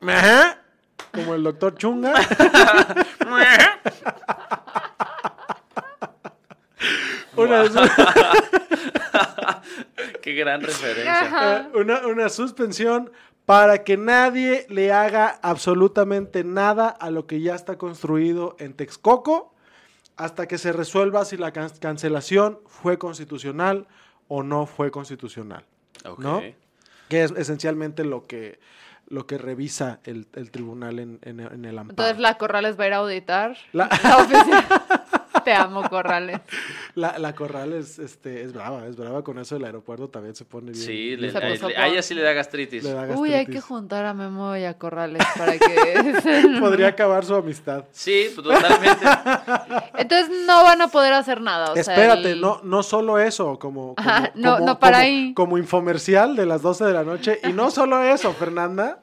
ajá, como el doctor Chunga, (laughs) una, su- (laughs) Qué gran referencia. Una, una suspensión para que nadie le haga absolutamente nada a lo que ya está construido en Texcoco hasta que se resuelva si la can- cancelación fue constitucional o no fue constitucional. ¿no? Que es esencialmente lo que, lo que revisa el, el tribunal en, en- en el amparo. Entonces la Corrales va a ir a auditar. La- La oficina. (laughs) (laughs) Te amo, Corrales. La, la Corral es, este, es brava, es brava con eso del aeropuerto también se pone bien. Sí, le- a, le- a ella sí le da gastritis. le da Uy, hay que juntar a Memo y a Corrales para que... (laughs) (laughs) Podría acabar su amistad. Sí, pues, totalmente. Entonces no van a poder hacer nada. o sea, Espérate, el- no, no solo eso, como, como, Ajá, no- como- no para como- ahí. como infomercial de las 12 de la noche. Y no solo eso, Fernanda,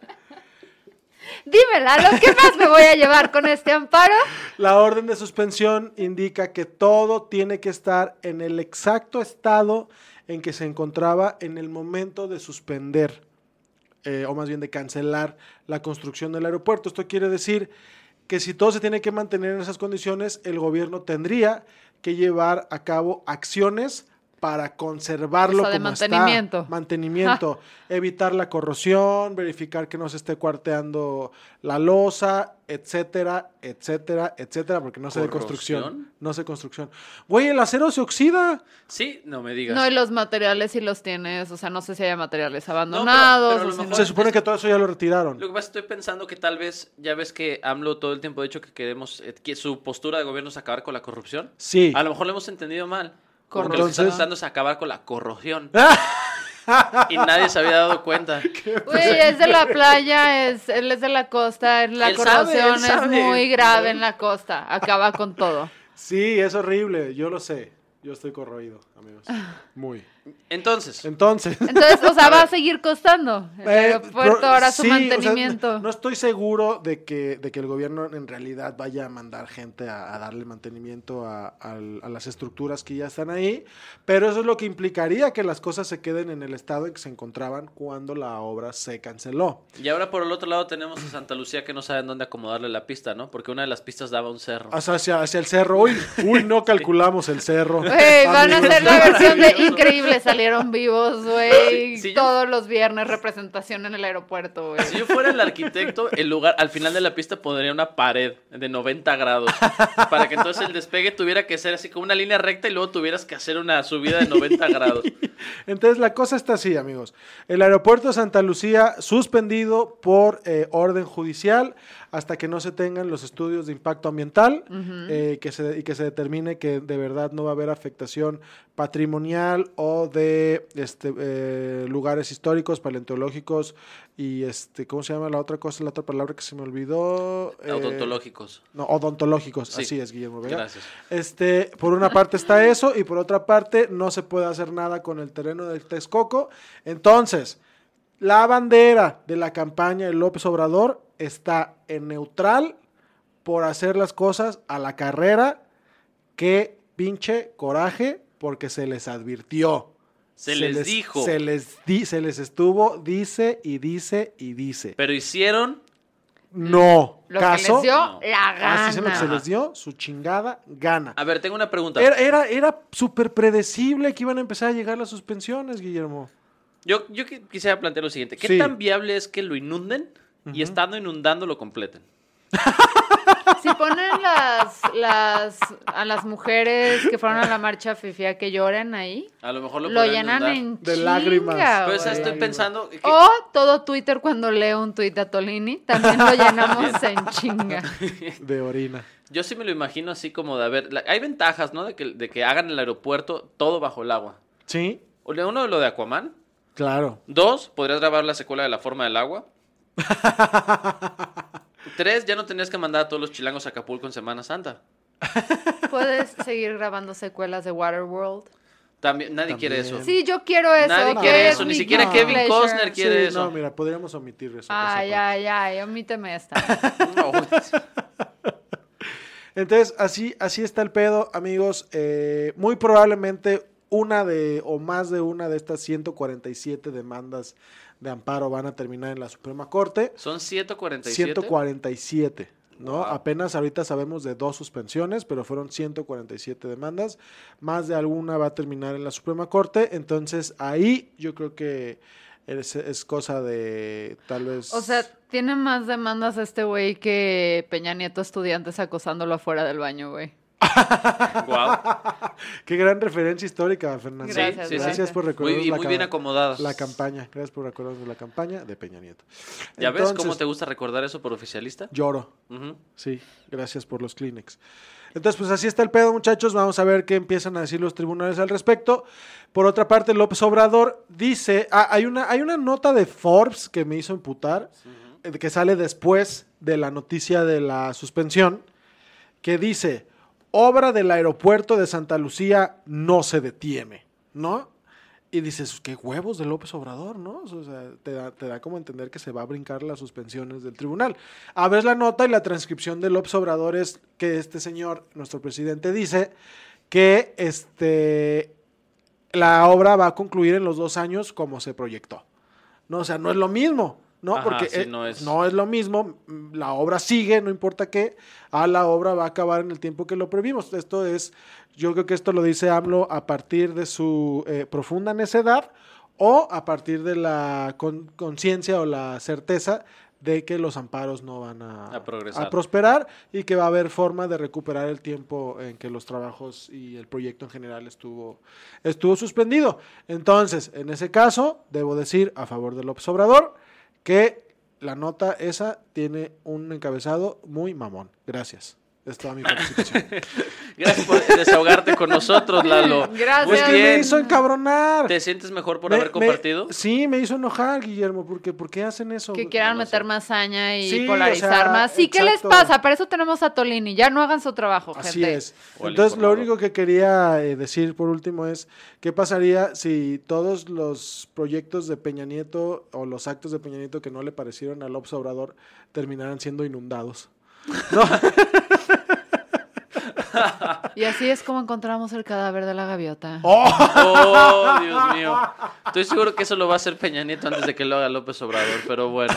Dímela, ¿lo más me voy a llevar con este amparo? la orden de suspensión indica que todo tiene que estar en el exacto estado en que se encontraba en el momento de suspender, eh, o más bien de cancelar la construcción del aeropuerto. Esto quiere decir que si todo se tiene que mantener en esas condiciones, el gobierno tendría que llevar a cabo acciones para conservarlo O sea, de como mantenimiento. está. (laughs) Mantenimiento. evitar la corrosión, verificar que no se esté cuarteando la losa, etcétera, etcétera, etcétera, porque no sé de construcción. No sé construcción. Güey, el acero se oxida. Sí, no me digas. No, y los materiales si los tienes, o sea, no sé si haya materiales abandonados. pero a lo o si mejor- no- Se supone que todo eso ya lo retiraron. Lo que pasa es que estoy pensando que tal vez, ya ves que AMLO todo el tiempo ha dicho que queremos, eh, que su postura de gobierno es acabar con la corrupción. Sí. A lo mejor lo hemos entendido mal. Como que lo que Corrupción. está tratando es acabar con la corrosión. (laughs) y nadie se había dado cuenta. (laughs) Güey, es de la playa, es, él es de la costa, la Él sabe, él corrosión es muy grave en la costa, acaba con todo. Sí, es horrible, yo lo sé. Yo estoy corroído, amigos. Muy. Entonces, Entonces. Entonces, o sea, (laughs) va a seguir costando el Eh, aeropuerto, ahora su sí, o sea, mantenimiento. no, estoy seguro de que, de que el gobierno en realidad vaya a mandar gente a, a darle mantenimiento a, las estructuras que ya están ahí, pero eso es lo que implicaría que las cosas se queden en el estado en que se encontraban cuando la obra se canceló. y ahora por el otro lado tenemos a Santa Lucía que no saben dónde acomodarle la pista, ¿no? Porque una de las pistas daba un cerro. O sea, hacia, hacia el cerro. Uy, uy, no (laughs) calculamos el cerro. Güey, van a hacer la versión de Increíble, salieron vivos, güey. Yo- Todos los viernes representación en el aeropuerto, güey. Si yo fuera el arquitecto, el lugar, al final de la pista pondría una pared de 90 grados. Para que entonces el despegue tuviera que ser así como una línea recta y luego tuvieras que hacer una subida de 90 grados. Entonces la cosa está así, amigos. El aeropuerto de Santa Lucía suspendido por eh, orden judicial hasta que no se tengan los estudios de impacto ambiental eh, que se, y que se determine que de verdad no va a haber afectación patrimonial o de este, eh, lugares históricos, paleontológicos y este, ¿cómo se llama la otra cosa? La otra palabra que se me olvidó. Eh, Odontológicos. No, odontológicos, Sí. así es, Guillermo Vega. Gracias. Este, por una parte está eso y por otra parte no se puede hacer nada con el terreno del Texcoco. Entonces, la bandera de la campaña de López Obrador está en neutral por hacer las cosas a la carrera. Qué pinche coraje porque se les advirtió. Se les dijo. Se les, di- se les estuvo, dice y dice y dice. Pero hicieron. No. Lo caso. que les dio No. la Ah, sí, se lo que se gana. les dio su chingada gana. A ver, tengo una pregunta. Era, era, era súper predecible que iban a empezar a llegar las suspensiones, Guillermo. Yo, yo qui- quisiera plantear lo siguiente. ¿Qué Sí. tan viable es que lo inunden y estando inundando lo completen? Si ponen las, las, a las mujeres que fueron a la marcha fifia que lloren ahí, A lo mejor lo, llenan inundar. en De chinga, lágrimas. Pues güey. estoy lágrimas. pensando. que- O todo Twitter cuando leo un tuit de Tolini, también lo llenamos en chinga. (laughs) De orina. Yo sí me lo imagino así como de, a ver, la- hay ventajas, ¿no? De que, de que hagan el aeropuerto todo bajo el agua. Sí, Uno, lo de Aquaman. Claro. Dos, podrías grabar la secuela de La Forma del Agua. (laughs) Tres, ya no tenías que mandar a todos los chilangos a Acapulco en Semana Santa. (laughs) Puedes seguir grabando secuelas de Waterworld. También, nadie quiere eso. Sí, yo quiero eso. Nadie quiere es eso, ni siquiera Kevin pleasure. Costner quiere Sí, eso. No, mira, podríamos omitir eso. Ay, ay, ay, omíteme esta. (laughs) No. Entonces, así, así está el pedo, amigos. Eh, muy probablemente una de, o más de una de estas 147 demandas de amparo van a terminar en la Suprema Corte. Son 147. 147. ¿no? Wow. Apenas ahorita sabemos de dos suspensiones, pero fueron 147 demandas. Más de alguna va a terminar en la Suprema Corte. Entonces, ahí yo creo que es, es cosa de tal vez. O sea, tiene más demandas este güey que Peña Nieto estudiantes acosándolo afuera del baño, güey. (laughs) Guau. Qué gran referencia histórica, Fernando. Gracias, Sí, sí, sí. Gracias por Muy, recordarnos y la, muy bien acomodadas. la campaña. Gracias por recordarnos la campaña de Peña Nieto. ¿Ya ves cómo Entonces, te gusta recordar eso por oficialista? Lloro. Ujú. Sí, gracias por los Kleenex. Entonces, pues así está el pedo, muchachos. Vamos a ver qué empiezan a decir los tribunales al respecto. Por otra parte, López Obrador dice, ah, hay, una, hay una nota de Forbes que me hizo imputar, eh, que sale después de la noticia de la suspensión, que dice, obra del aeropuerto de Santa Lucía no se detiene, ¿no? Y dices, qué huevos de López Obrador, ¿no? O sea, te da, como entender que se va a brincar las suspensiones del tribunal. Abres la nota y la transcripción de López Obrador es que este señor, nuestro presidente, dice que este, la obra va a concluir en los dos años como se proyectó. No, o sea, no es lo mismo, ¿no? Ajá, Porque sí, eh, no es- no es lo mismo. La obra sigue, no importa qué. A la obra va a acabar en el tiempo que lo previmos. Esto es, yo creo que esto lo dice AMLO a partir de su eh, profunda necedad o a partir de la con- conciencia o la certeza de que los amparos no van a, A progresar. a prosperar y que va a haber forma de recuperar el tiempo en que los trabajos y el proyecto en general estuvo, estuvo suspendido. Entonces, en ese caso, debo decir a favor del López Obrador que la nota esa tiene un encabezado muy mamón. Gracias. Es toda mi participación. (laughs) Gracias por desahogarte con nosotros, Lalo. (laughs) Gracias. Muy Es que me bien. hizo encabronar. ¿Te sientes mejor por Me- haber me- compartido? sí, me hizo enojar, Guillermo, porque ¿por qué hacen eso? Que quieran no meter más haña y Sí, polarizar o sea, más. Sí, ¿qué les pasa? Para eso tenemos a Tolini. Ya no hagan su trabajo, Así gente. es. O el Entonces, lo único que quería eh, decir por último es, ¿qué pasaría si todos los proyectos de Peña Nieto o los actos de Peña Nieto que no le parecieron a López Obrador terminaran siendo inundados? (laughs) No, Y así es como encontramos el cadáver de la gaviota. Oh, Dios mío. Estoy seguro que eso lo va a hacer Peña Nieto antes de que lo haga López Obrador, pero bueno.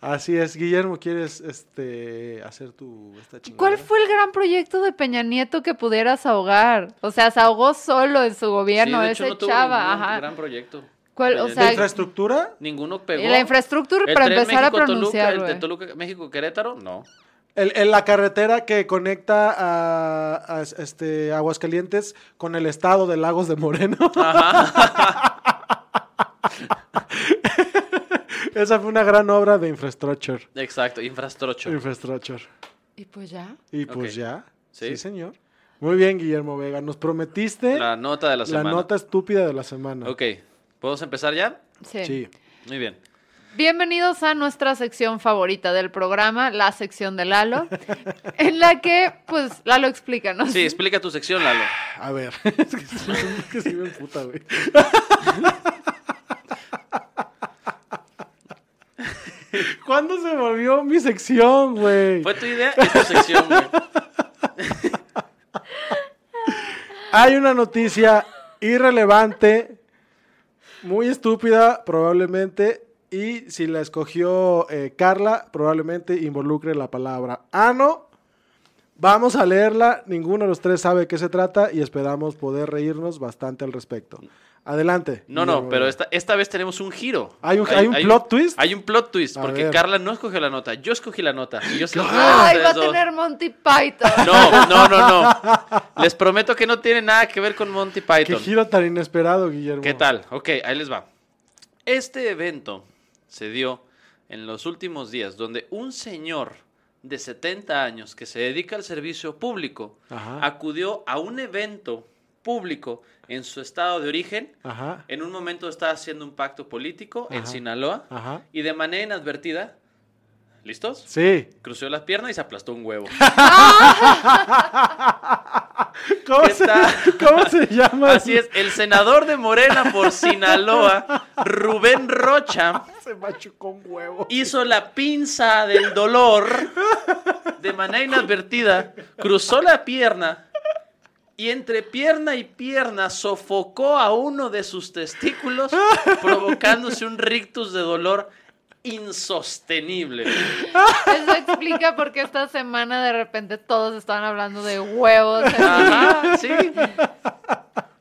así es. Guillermo, ¿quieres este, hacer tu esta? ¿Cuál fue el gran proyecto de Peña Nieto que pudieras ahogar? O sea, se ahogó solo en su gobierno, Sí, de hecho, ese no tuvo chava. ningún Ajá. gran proyecto. ¿Cuál? O ¿De sea, infraestructura? Ninguno pegó. y la infraestructura ¿El para tren empezar a México-Toluca, pronunciar, ¿El de. Toluca, México-Querétaro? No. El- el- la carretera que conecta a, a, este, Aguascalientes con el estado de Lagos de Moreno. Esa fue una gran obra de infrastructure. Exacto, infrastructure. Infrastructure. Y pues ya. Y pues ya. Sí. Sí. señor. Muy bien, Guillermo Vega. Nos prometiste la, La nota de la semana. nota estúpida de la semana. Ok, ¿podemos empezar ya? Sí. Sí. Muy bien. Bienvenidos a nuestra sección favorita del programa, la sección de Lalo, en la que, pues, Lalo explícanos. Sí, explica tu sección, Lalo. A ver. (laughs) es que es me emputa, güey. ¿Cuándo se volvió mi sección, güey? Fue tu idea y tu sección, güey. Hay una noticia irrelevante, muy estúpida probablemente, y si la escogió eh, Carla, probablemente involucre la palabra ano. Vamos a leerla, ninguno de los tres sabe de qué se trata y esperamos poder reírnos bastante al respecto. Adelante. No, no, pero esta, esta vez tenemos un giro. ¿Hay un- hay un plot twist? Hay un plot twist, A porque ver. Carla no escogió la nota, yo escogí la nota. Y yo Ay, va a tener Monty Python. No, no, no, no. Les prometo que no tiene nada que ver con Monty Qué Python. giro tan inesperado, Guillermo. ¿Qué tal? Ok, ahí les va. Este evento se dio en los últimos días, donde un señor de 70 años que se dedica al servicio público Ajá. acudió a un evento público en su estado de origen. Ajá. En un momento estaba haciendo un pacto político en. Sinaloa Ajá. y de manera inadvertida ¿Listos? Sí. Cruzó las piernas y se aplastó un huevo. (laughs) ¿Cómo, ¿Qué se, tal? ¿Cómo se llama? Así es, el senador de Morena por Sinaloa, Rubén Rocha, (laughs) Se machucó un huevo. hizo la pinza del dolor de manera inadvertida, cruzó la pierna y entre pierna y pierna sofocó a uno de sus testículos, (laughs) provocándose un rictus de dolor insostenible. Eso explica por qué esta semana de repente todos estaban hablando de huevos. Ajá, sí.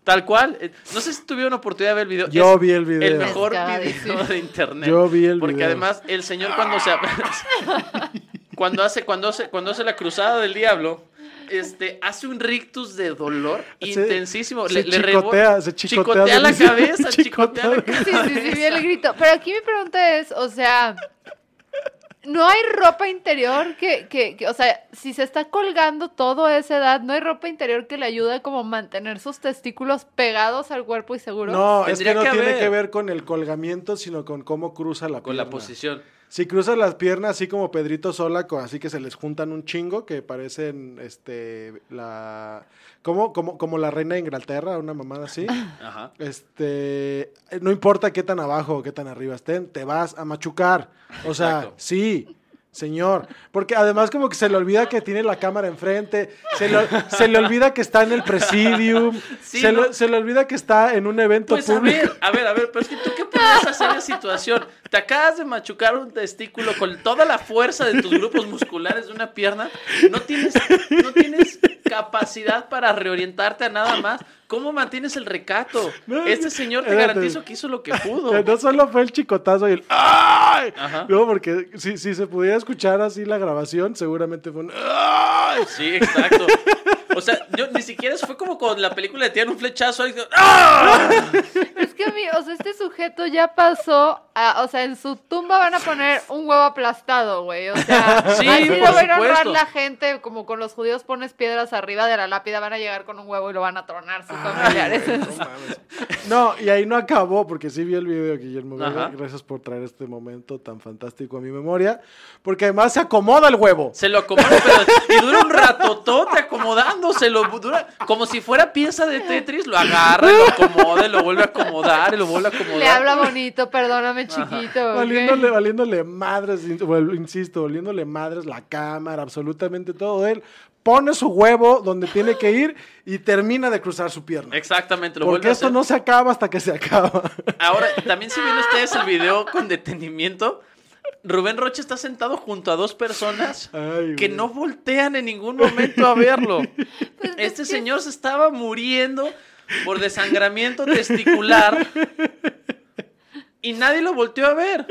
Tal cual. Eh, No sé si tuvieron oportunidad de ver el video. Yo Es vi el video. El mejor video de internet. Yo vi el Porque video. además el señor cuando se (laughs) cuando hace cuando hace cuando hace la cruzada del diablo este hace un rictus de dolor intensísimo. se le, chicotea, se chicotea, chicotea la cabeza, (laughs) chicotea la chicotea. Sí, cabeza. sí, sí, vi el grito. Pero aquí mi pregunta es, o sea, no hay ropa interior que, que, que- o sea, si se está colgando todo a esa edad, no hay ropa interior que le ayude como mantener sus testículos pegados al cuerpo y seguros. No, es que no que tiene que ver con el colgamiento, sino con cómo cruza la Con la posición. Si cruza las piernas así como Pedrito Sola, así que se les juntan un chingo, que parecen este la como, como, como la reina de Inglaterra, una mamada así. Ajá. Este, no importa qué tan abajo o qué tan arriba estén, te vas a machucar. O sea, Exacto. sí, señor. Porque además como que se le olvida que tiene la cámara enfrente, se le, se le olvida que está en el presidium, Sí, se, ¿no? le, se le olvida que está en un evento Pues a ver, a ver, a ver, pero es que tú qué puedes hacer en esa situación. Te acabas de machucar un testículo con toda la fuerza de tus grupos musculares de una pierna. No tienes, no tienes capacidad para reorientarte a nada más. ¿Cómo mantienes el recato? (laughs) No, Este señor te espérate. garantizo que hizo lo que pudo. (laughs) No solo fue el chicotazo y el ¡ay! Ajá. No, porque si, si se pudiera escuchar así la grabación, seguramente fue un ¡ay! Sí, exacto. O sea, yo ni siquiera fue como con la película de tiran un flechazo. ahí, (laughs) ¡ah! Es que, mi- o sea, este sujeto ya pasó, a- o sea, en su tumba van a poner un huevo aplastado, güey. O sea, (laughs) Sí, así lo va a honrar la gente, como con los judíos pones piedras arriba de la lápida, van a llegar con un huevo y lo van a tronar sus familiares. (laughs) No, y ahí no acabó, porque sí vi el video, Guillermo. Ajá. Gracias por traer este momento tan fantástico a mi memoria. Porque además se acomoda el huevo. Se lo acomoda, pero y dura un acomodándose, lo dura como si fuera pieza de Tetris, lo agarra, lo acomoda, y lo vuelve a acomodar, y lo vuelve a acomodar. Le habla bonito, perdóname, chiquito. ¿ok? Valiéndole, valiéndole madres, insisto, valiéndole madres la cámara, absolutamente todo él. Pone su huevo donde tiene que ir y termina de cruzar su pierna. Exactamente, lo Porque vuelve a esto no se acaba hasta que se acaba. Ahora, también si ven (laughs) ustedes el video con detenimiento, Rubén Rocha está sentado junto a dos personas (laughs) Ay, que no voltean en ningún momento a verlo. (laughs) Pues es Este que- señor se estaba muriendo por desangramiento (laughs) testicular y nadie lo volteó a ver.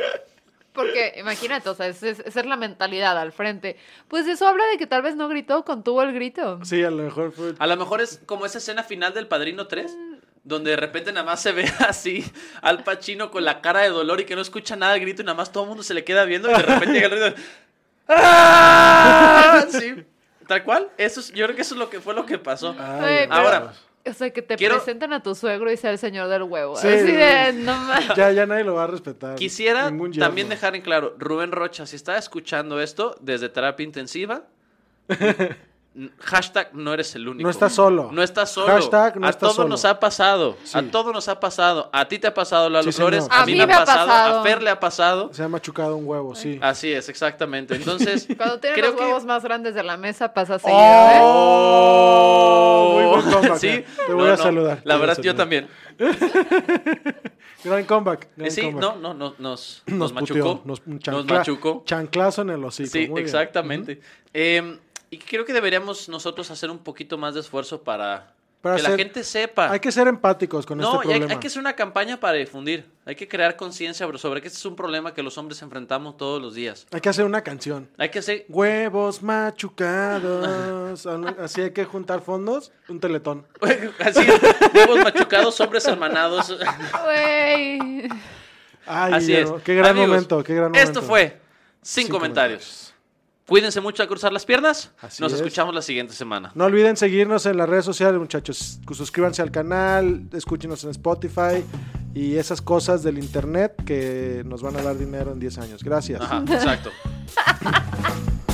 Porque imagínate, o sea, es- es- esa es la mentalidad al frente. Pues eso habla de que tal vez no gritó, contuvo el grito. Sí, a lo mejor fue. A lo mejor es como esa escena final del Padrino 3, donde de repente nada más se ve (laughs) así al Pacino con la cara de dolor y que no escucha nada de grito y nada más todo el mundo se le queda viendo y de repente llega el grito. ¡Ah! (laughs) Sí, tal cual. Eso es- yo creo que eso es lo que fue lo que pasó. Ay, Ahora, O sea, que te Quiero- presenten a tu suegro y sea el señor del huevo. Sí. Así de, no mames. (laughs) Ya, ya nadie lo va a respetar. Quisiera también dejar en claro, Rubén Rocha, si está escuchando esto desde terapia intensiva, hashtag no eres el único. No estás solo. No estás solo. Hashtag no a estás todos solo. nos ha pasado. Sí. A todos nos ha pasado. A ti te ha pasado, Lalo Sí. Flores. A A, mí mí me ha pasado, pasado. A Fer le ha pasado. Se ha machucado un huevo, sí. Así es, exactamente. Entonces, (laughs) Cuando tienes creo los que- huevos más grandes de la mesa pasa seguido, ¿eh? ¡Oh! Muy buen comeback, Sí. eh. Te No, voy a no, saludar. La verdad, yo también. (laughs) Gran comeback. Eh, gran Sí, comeback. no, no, no, nos, nos, Nos machucó. puteó, Nos, un Nos chancla- machucó. Chanclazo en el hocico. Sí, exactamente. Eh, y creo que deberíamos nosotros hacer un poquito más de esfuerzo para, Para que la gente sepa. Hay que ser empáticos con no, este y hay, problema. hay que hacer una campaña para difundir. Hay que crear conciencia sobre que este es un problema que los hombres enfrentamos todos los días. Hay que hacer una canción. Hay que hacer... Huevos machucados. (laughs) Así hay que juntar fondos. Un teletón. (laughs) Así, huevos machucados, hombres hermanados. Güey. Ay, Así es. Qué gran Amigos, momento, qué gran momento. Esto fue Sin, Sin comentarios. Cuídense mucho a cruzar las piernas. Así Nos es. escuchamos la siguiente semana. No olviden seguirnos en las redes sociales, muchachos. Suscríbanse al canal, escúchenos en Spotify y esas cosas del internet que nos van a dar dinero en 10 años. Gracias. Ajá, exacto. (laughs)